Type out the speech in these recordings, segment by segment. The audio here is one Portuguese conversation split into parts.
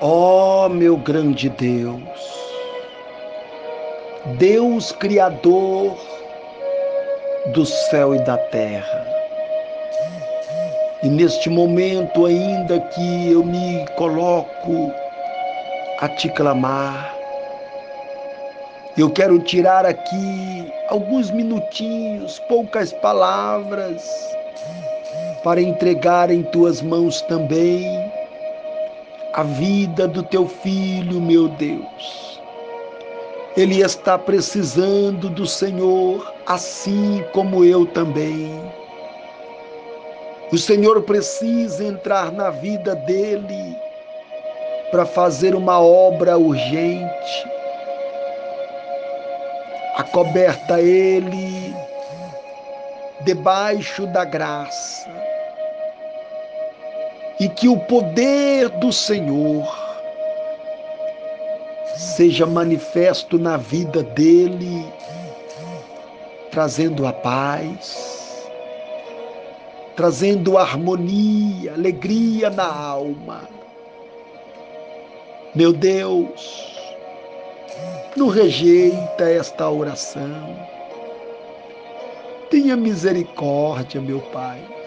Ó oh, meu grande Deus, Deus Criador do céu e da terra. E neste momento, ainda que eu me coloco a te clamar, eu quero tirar aqui alguns minutinhos, poucas palavras, para entregar em tuas mãos também a vida do teu filho, meu Deus. Ele está precisando do Senhor, assim como eu também. O Senhor precisa entrar na vida dele para fazer uma obra urgente acoberta ele debaixo da graça, e que o poder do Senhor seja manifesto na vida dele, trazendo a paz, trazendo harmonia, alegria na alma. Meu Deus, não rejeita esta oração. Tenha misericórdia, meu Pai.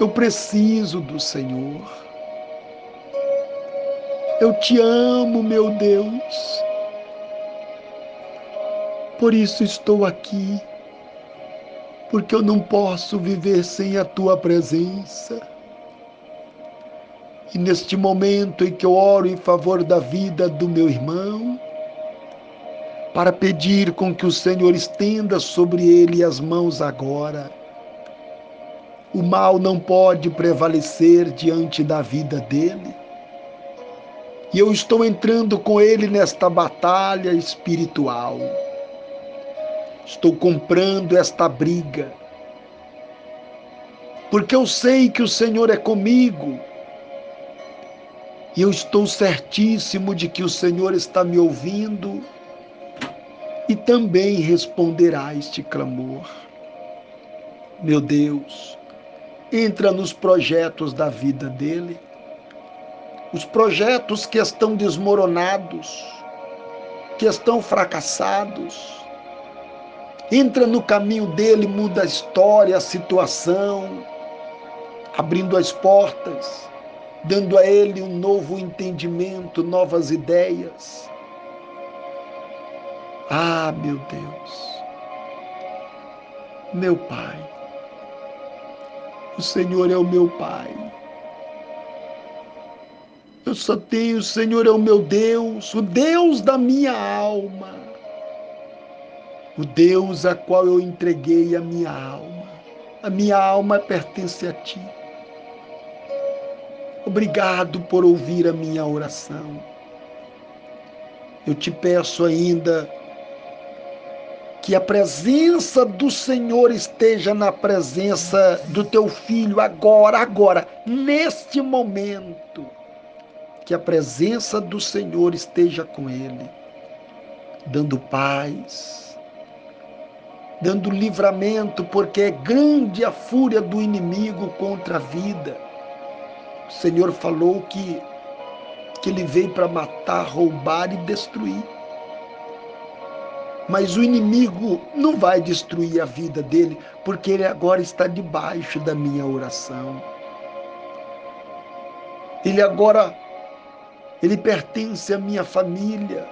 Eu preciso do Senhor. Eu te amo, meu Deus. Por isso estou aqui, porque eu não posso viver sem a tua presença. E neste momento em que eu oro em favor da vida do meu irmão, para pedir com que o Senhor estenda sobre ele as mãos agora. O mal não pode prevalecer diante da vida dele. E eu estou entrando com ele nesta batalha espiritual. Estou comprando esta briga. Porque eu sei que o Senhor é comigo e eu estou certíssimo de que o Senhor está me ouvindo e também responderá este clamor. Meu Deus, entra nos projetos da vida dele, os projetos que estão desmoronados, que estão fracassados. Entra no caminho dele, muda a história, a situação, abrindo as portas dando a ele um novo entendimento, novas ideias. Ah, meu Deus, meu Pai, o Senhor é o meu Pai. Eu só tenho, o Senhor é o meu Deus, o Deus da minha alma, o Deus a qual eu entreguei a minha alma. A minha alma pertence a Ti. Obrigado por ouvir a minha oração. Eu te peço ainda que a presença do Senhor esteja na presença do teu filho agora, agora, neste momento. Que a presença do Senhor esteja com ele, dando paz, dando livramento, porque é grande a fúria do inimigo contra a vida o Senhor falou que, que ele veio para matar, roubar e destruir. Mas o inimigo não vai destruir a vida dele, porque ele agora está debaixo da minha oração. Ele agora, ele pertence à minha família.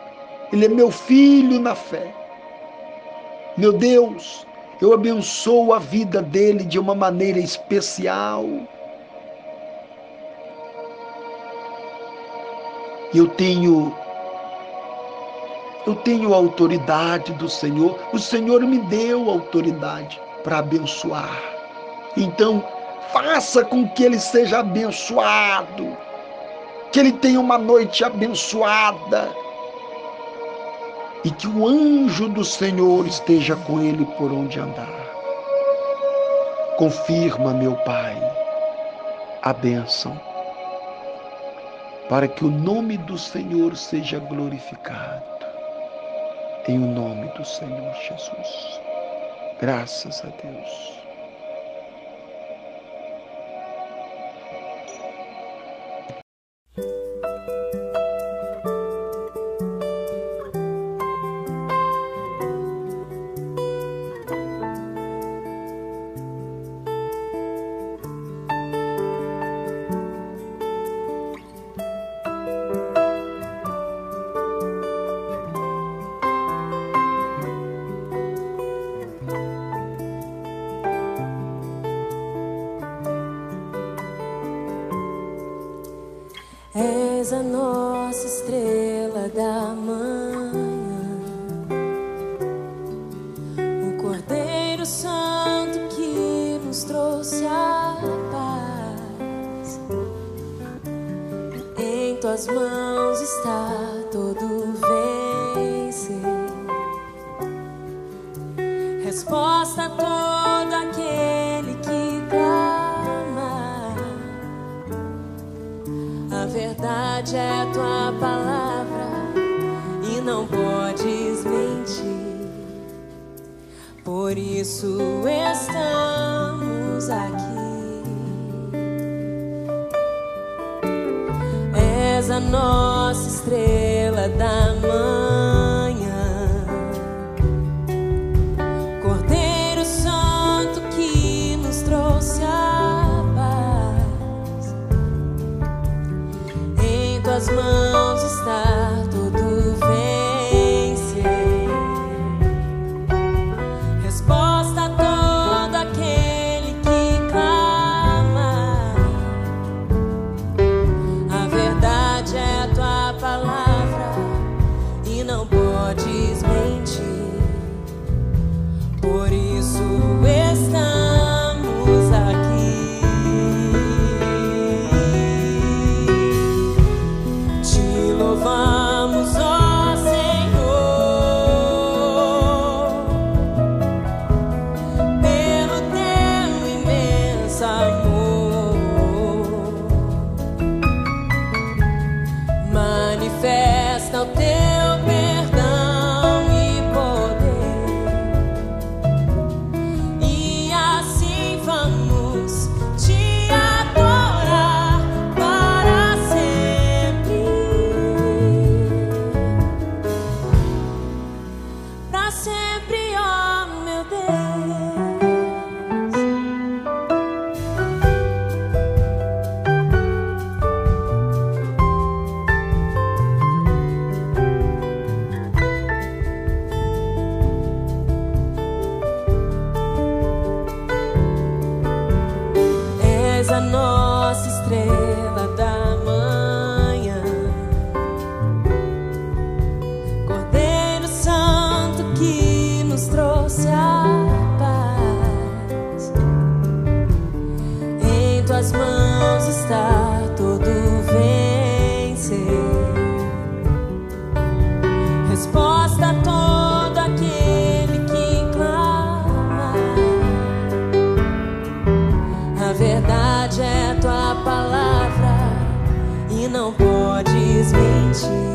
Ele é meu filho na fé. Meu Deus, eu abençoo a vida dele de uma maneira especial. eu tenho eu tenho a autoridade do Senhor. O Senhor me deu autoridade para abençoar. Então, faça com que ele seja abençoado. Que ele tenha uma noite abençoada. E que o anjo do Senhor esteja com ele por onde andar. Confirma, meu Pai, a bênção para que o nome do Senhor seja glorificado. Em o nome do Senhor Jesus. Graças a Deus. És a nossa estrela da manhã, o Cordeiro Santo que nos trouxe a paz. Em tuas mãos está todo vencer, resposta a todo verdade é tua palavra e não podes mentir. Por isso estamos aqui. És a nossa estrela da manhã. Em tuas mãos que nos trouxe a paz. Em tuas mãos está todo vencer. Resposta a todo aquele que clama. A verdade é tua palavra e não podes mentir.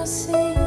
I see.